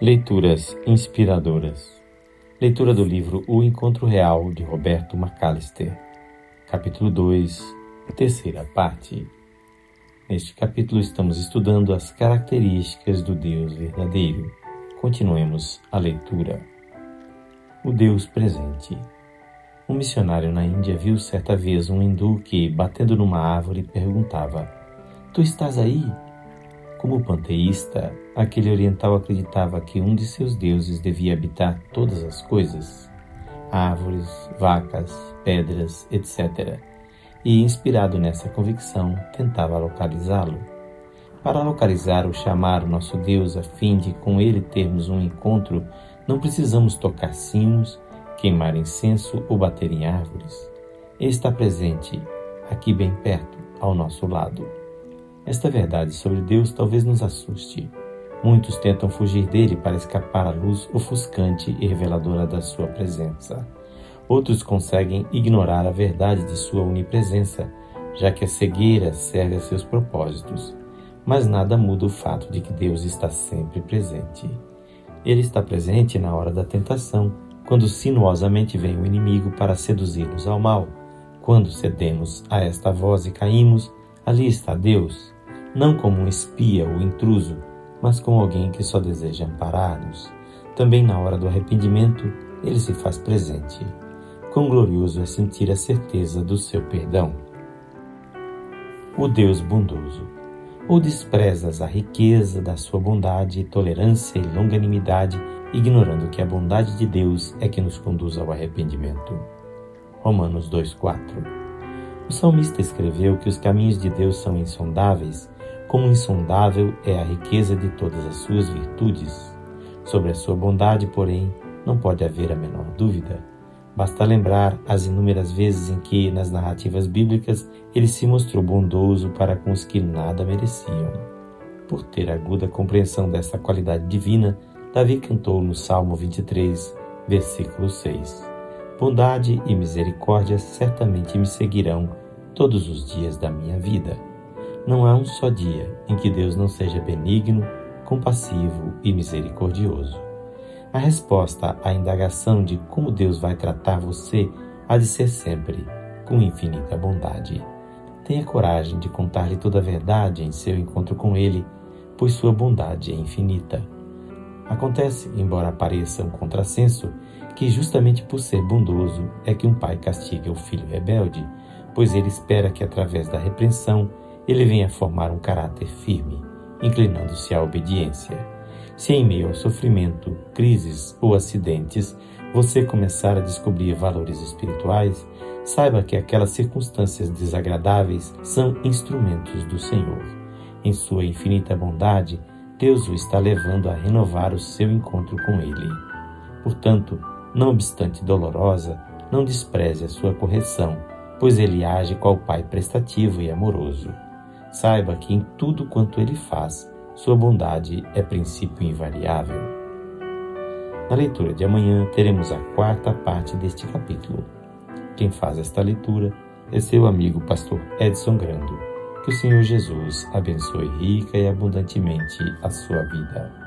Leituras inspiradoras. Leitura do livro O Encontro Real de Roberto McAllister. Capítulo 2, terceira parte. Neste capítulo estamos estudando as características do Deus verdadeiro. Continuemos a leitura. O Deus presente. Um missionário na Índia viu certa vez um hindu que, batendo numa árvore, perguntava: Tu estás aí? Como panteísta, aquele oriental acreditava que um de seus deuses devia habitar todas as coisas, árvores, vacas, pedras, etc. E, inspirado nessa convicção, tentava localizá-lo. Para localizar ou chamar o nosso Deus a fim de com ele termos um encontro, não precisamos tocar sinos, queimar incenso ou bater em árvores. Ele está presente, aqui bem perto, ao nosso lado. Esta verdade sobre Deus talvez nos assuste. Muitos tentam fugir dele para escapar à luz ofuscante e reveladora da sua presença. Outros conseguem ignorar a verdade de sua onipresença, já que a cegueira serve a seus propósitos. Mas nada muda o fato de que Deus está sempre presente. Ele está presente na hora da tentação, quando sinuosamente vem o inimigo para seduzir-nos ao mal. Quando cedemos a esta voz e caímos, Ali está Deus, não como um espia ou intruso, mas como alguém que só deseja amparar-nos. Também na hora do arrependimento, ele se faz presente. Quão glorioso é sentir a certeza do seu perdão. O Deus bondoso. Ou desprezas a riqueza da sua bondade, tolerância e longanimidade, ignorando que a bondade de Deus é que nos conduz ao arrependimento. Romanos 2:4 o salmista escreveu que os caminhos de Deus são insondáveis, como insondável é a riqueza de todas as suas virtudes. Sobre a sua bondade, porém, não pode haver a menor dúvida. Basta lembrar as inúmeras vezes em que, nas narrativas bíblicas, ele se mostrou bondoso para com os que nada mereciam. Por ter aguda compreensão dessa qualidade divina, Davi cantou no Salmo 23, versículo 6. Bondade e misericórdia certamente me seguirão todos os dias da minha vida. Não há um só dia em que Deus não seja benigno, compassivo e misericordioso. A resposta à indagação de como Deus vai tratar você há de ser sempre com infinita bondade. Tenha coragem de contar-lhe toda a verdade em seu encontro com Ele, pois sua bondade é infinita. Acontece, embora pareça um contrassenso, que justamente por ser bondoso é que um pai castiga o filho rebelde pois ele espera que através da repreensão ele venha formar um caráter firme, inclinando-se à obediência. Se em meio ao sofrimento, crises ou acidentes você começar a descobrir valores espirituais, saiba que aquelas circunstâncias desagradáveis são instrumentos do Senhor. Em sua infinita bondade, Deus o está levando a renovar o seu encontro com Ele. Portanto, não obstante dolorosa, não despreze a sua correção, pois ele age qual pai prestativo e amoroso. Saiba que em tudo quanto ele faz, sua bondade é princípio invariável. Na leitura de amanhã teremos a quarta parte deste capítulo. Quem faz esta leitura é seu amigo pastor Edson Grando. Que o Senhor Jesus abençoe rica e abundantemente a sua vida.